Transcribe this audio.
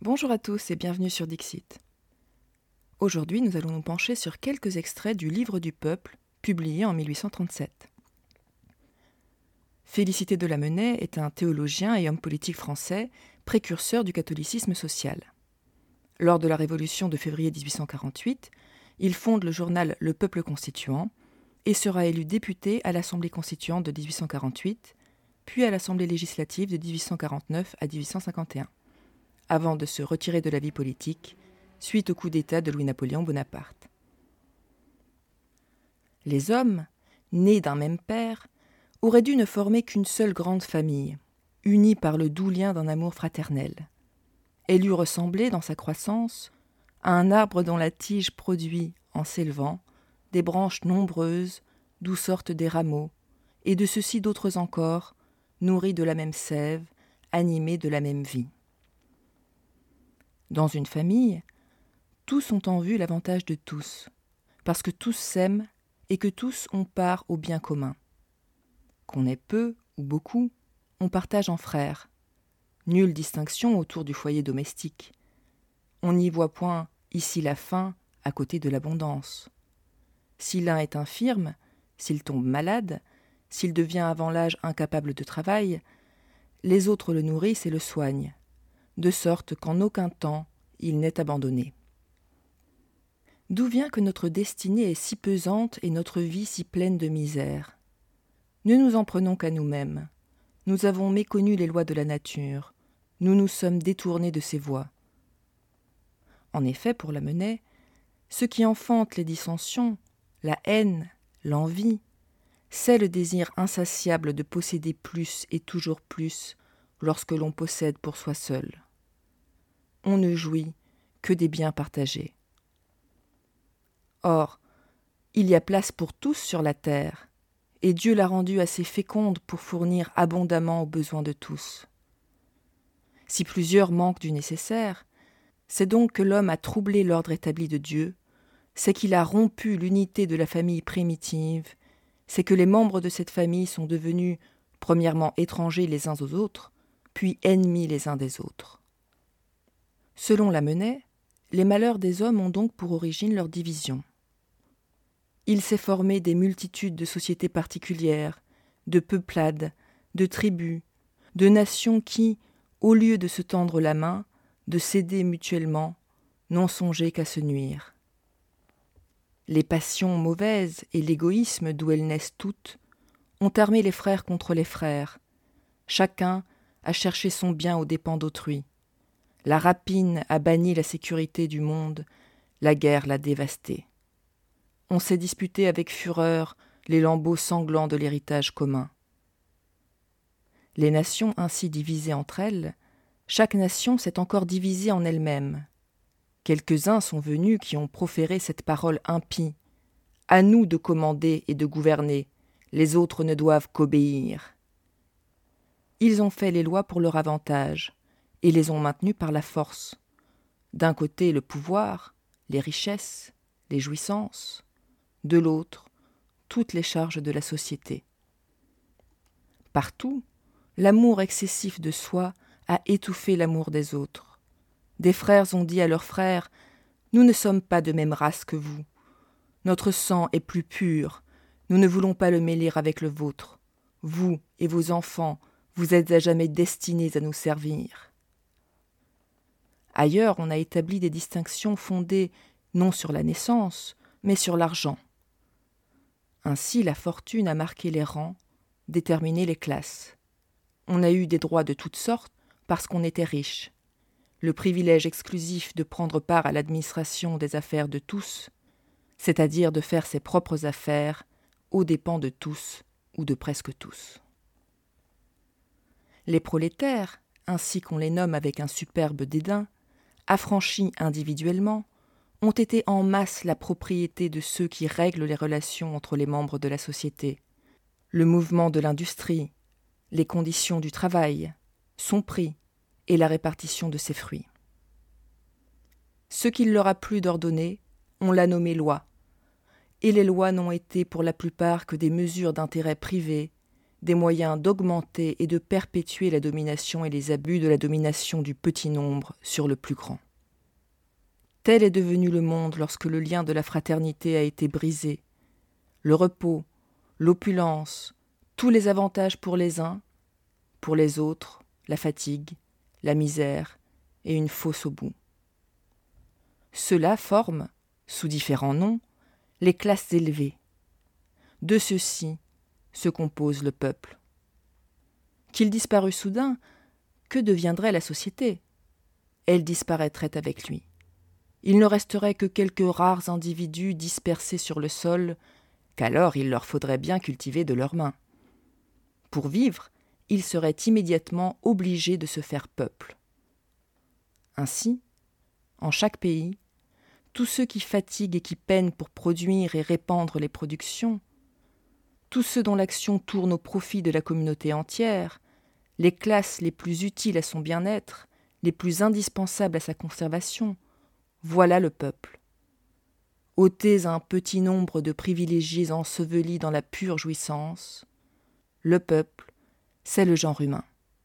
Bonjour à tous et bienvenue sur Dixit. Aujourd'hui, nous allons nous pencher sur quelques extraits du Livre du Peuple, publié en 1837. Félicité de Lamennais est un théologien et homme politique français, précurseur du catholicisme social. Lors de la Révolution de février 1848, il fonde le journal Le Peuple Constituant et sera élu député à l'Assemblée constituante de 1848, puis à l'Assemblée législative de 1849 à 1851 avant de se retirer de la vie politique suite au coup d'État de Louis-Napoléon Bonaparte. Les hommes, nés d'un même père, auraient dû ne former qu'une seule grande famille, unie par le doux lien d'un amour fraternel. Elle eût ressemblé, dans sa croissance, à un arbre dont la tige produit, en s'élevant, des branches nombreuses, d'où sortent des rameaux, et de ceux-ci d'autres encore, nourris de la même sève, animés de la même vie. Dans une famille, tous ont en vue l'avantage de tous, parce que tous s'aiment et que tous ont part au bien commun. Qu'on ait peu ou beaucoup, on partage en frères. Nulle distinction autour du foyer domestique. On n'y voit point ici la faim à côté de l'abondance. Si l'un est infirme, s'il tombe malade, s'il devient avant l'âge incapable de travail, les autres le nourrissent et le soignent de sorte qu'en aucun temps il n'est abandonné. D'où vient que notre destinée est si pesante et notre vie si pleine de misère? Ne nous en prenons qu'à nous-mêmes. Nous avons méconnu les lois de la nature, nous nous sommes détournés de ses voies. En effet, pour la monnaie, ce qui enfante les dissensions, la haine, l'envie, c'est le désir insatiable de posséder plus et toujours plus lorsque l'on possède pour soi seul on ne jouit que des biens partagés. Or, il y a place pour tous sur la terre, et Dieu l'a rendue assez féconde pour fournir abondamment aux besoins de tous. Si plusieurs manquent du nécessaire, c'est donc que l'homme a troublé l'ordre établi de Dieu, c'est qu'il a rompu l'unité de la famille primitive, c'est que les membres de cette famille sont devenus premièrement étrangers les uns aux autres, puis ennemis les uns des autres. Selon la Menet, les malheurs des hommes ont donc pour origine leur division. Il s'est formé des multitudes de sociétés particulières, de peuplades, de tribus, de nations qui, au lieu de se tendre la main, de s'aider mutuellement, n'ont songé qu'à se nuire. Les passions mauvaises et l'égoïsme d'où elles naissent toutes ont armé les frères contre les frères. Chacun a cherché son bien aux dépens d'autrui. La rapine a banni la sécurité du monde, la guerre l'a dévastée. On s'est disputé avec fureur les lambeaux sanglants de l'héritage commun. Les nations ainsi divisées entre elles, chaque nation s'est encore divisée en elle-même. Quelques-uns sont venus qui ont proféré cette parole impie. À nous de commander et de gouverner, les autres ne doivent qu'obéir. Ils ont fait les lois pour leur avantage et les ont maintenus par la force. D'un côté le pouvoir, les richesses, les jouissances, de l'autre toutes les charges de la société. Partout, l'amour excessif de soi a étouffé l'amour des autres. Des frères ont dit à leurs frères Nous ne sommes pas de même race que vous. Notre sang est plus pur. Nous ne voulons pas le mêler avec le vôtre. Vous et vos enfants, vous êtes à jamais destinés à nous servir. Ailleurs, on a établi des distinctions fondées non sur la naissance, mais sur l'argent. Ainsi, la fortune a marqué les rangs, déterminé les classes. On a eu des droits de toutes sortes parce qu'on était riche. Le privilège exclusif de prendre part à l'administration des affaires de tous, c'est-à-dire de faire ses propres affaires aux dépens de tous ou de presque tous. Les prolétaires, ainsi qu'on les nomme avec un superbe dédain, affranchis individuellement, ont été en masse la propriété de ceux qui règlent les relations entre les membres de la société. Le mouvement de l'industrie, les conditions du travail, son prix et la répartition de ses fruits. Ce qu'il leur a plu d'ordonner, on l'a nommé loi, et les lois n'ont été pour la plupart que des mesures d'intérêt privé, des moyens d'augmenter et de perpétuer la domination et les abus de la domination du petit nombre sur le plus grand. Tel est devenu le monde lorsque le lien de la fraternité a été brisé. Le repos, l'opulence, tous les avantages pour les uns, pour les autres, la fatigue, la misère et une fosse au bout. Ceux-là forment, sous différents noms, les classes élevées. De ceux-ci se compose le peuple. Qu'il disparût soudain, que deviendrait la société? Elle disparaîtrait avec lui. Il ne resterait que quelques rares individus dispersés sur le sol, qu'alors il leur faudrait bien cultiver de leurs mains. Pour vivre, ils seraient immédiatement obligés de se faire peuple. Ainsi, en chaque pays, tous ceux qui fatiguent et qui peinent pour produire et répandre les productions, tous ceux dont l'action tourne au profit de la communauté entière, les classes les plus utiles à son bien-être, les plus indispensables à sa conservation, voilà le peuple. ôtez un petit nombre de privilégiés ensevelis dans la pure jouissance, le peuple, c'est le genre humain.